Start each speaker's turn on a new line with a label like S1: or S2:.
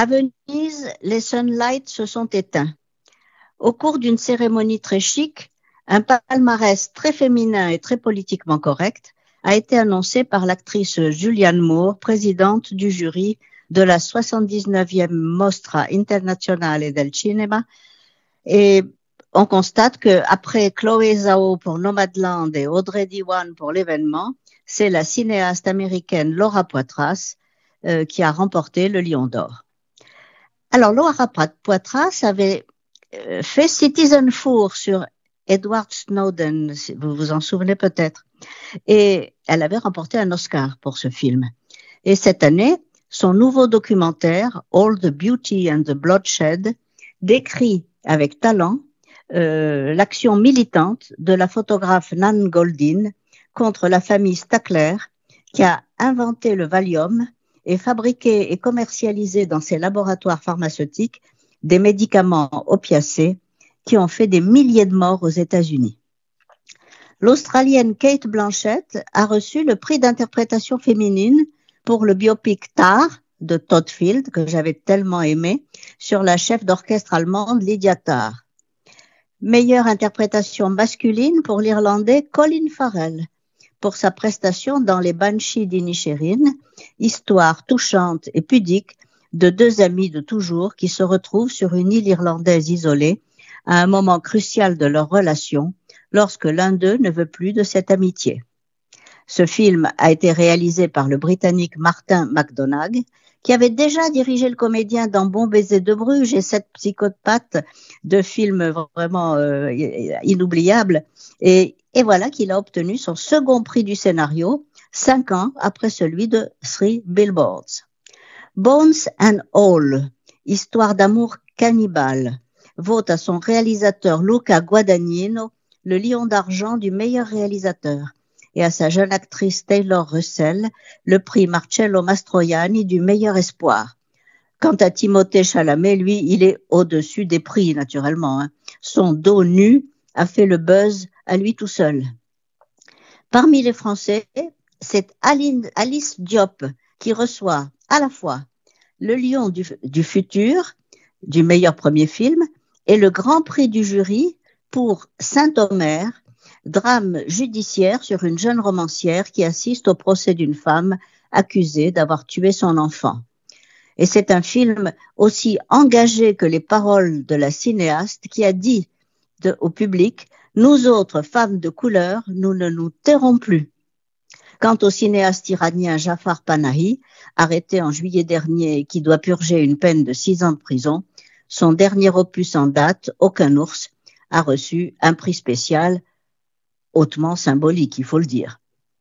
S1: À Venise, les sunlights se sont éteints. Au cours d'une cérémonie très chic, un palmarès très féminin et très politiquement correct a été annoncé par l'actrice Julianne Moore, présidente du jury de la 79e Mostra Internazionale del Cinema. Et on constate que après Chloé Zhao pour Nomadland et Audrey Diwan pour l'événement, c'est la cinéaste américaine Laura Poitras euh, qui a remporté le Lion d'Or. Alors Laura Poitras avait euh, fait Citizen Four sur Edward Snowden, vous vous en souvenez peut-être, et elle avait remporté un Oscar pour ce film. Et cette année, son nouveau documentaire, All the Beauty and the Bloodshed, décrit avec talent euh, l'action militante de la photographe Nan Goldin contre la famille Stackler qui a inventé le Valium et fabriqué et commercialisé dans ses laboratoires pharmaceutiques des médicaments opiacés qui ont fait des milliers de morts aux États-Unis. L'Australienne Kate Blanchett a reçu le prix d'interprétation féminine pour le biopic Tar de Todd Field, que j'avais tellement aimé, sur la chef d'orchestre allemande Lydia Tarr. Meilleure interprétation masculine pour l'Irlandais Colin Farrell, pour sa prestation dans Les Banshees d'Inisherin, histoire touchante et pudique de deux amis de toujours qui se retrouvent sur une île irlandaise isolée à un moment crucial de leur relation lorsque l'un d'eux ne veut plus de cette amitié. Ce film a été réalisé par le Britannique Martin McDonagh, qui avait déjà dirigé le comédien dans Bon baiser de Bruges et Cette psychopathe de films vraiment euh, inoubliables. Et, et voilà qu'il a obtenu son second prix du scénario, cinq ans après celui de Three Billboards. Bones and All, histoire d'amour cannibale, vaut à son réalisateur Luca Guadagnino le lion d'argent du meilleur réalisateur et à sa jeune actrice Taylor Russell le prix Marcello Mastroianni du meilleur espoir. Quant à Timothée Chalamet, lui, il est au-dessus des prix, naturellement. Hein. Son dos nu a fait le buzz à lui tout seul. Parmi les Français, c'est Alice Diop qui reçoit à la fois le Lion du, futur, du meilleur premier film, et le Grand Prix du jury pour Saint-Omer, drame judiciaire sur une jeune romancière qui assiste au procès d'une femme accusée d'avoir tué son enfant. Et c'est un film aussi engagé que les paroles de la cinéaste qui a dit au public Nous autres femmes de couleur, nous ne nous tairons plus. Quant au cinéaste iranien Jafar Panahi, arrêté en juillet dernier et qui doit purger une peine de six ans de prison, son dernier opus en date, Aucun ours, a reçu un prix spécial hautement symbolique, il faut le dire.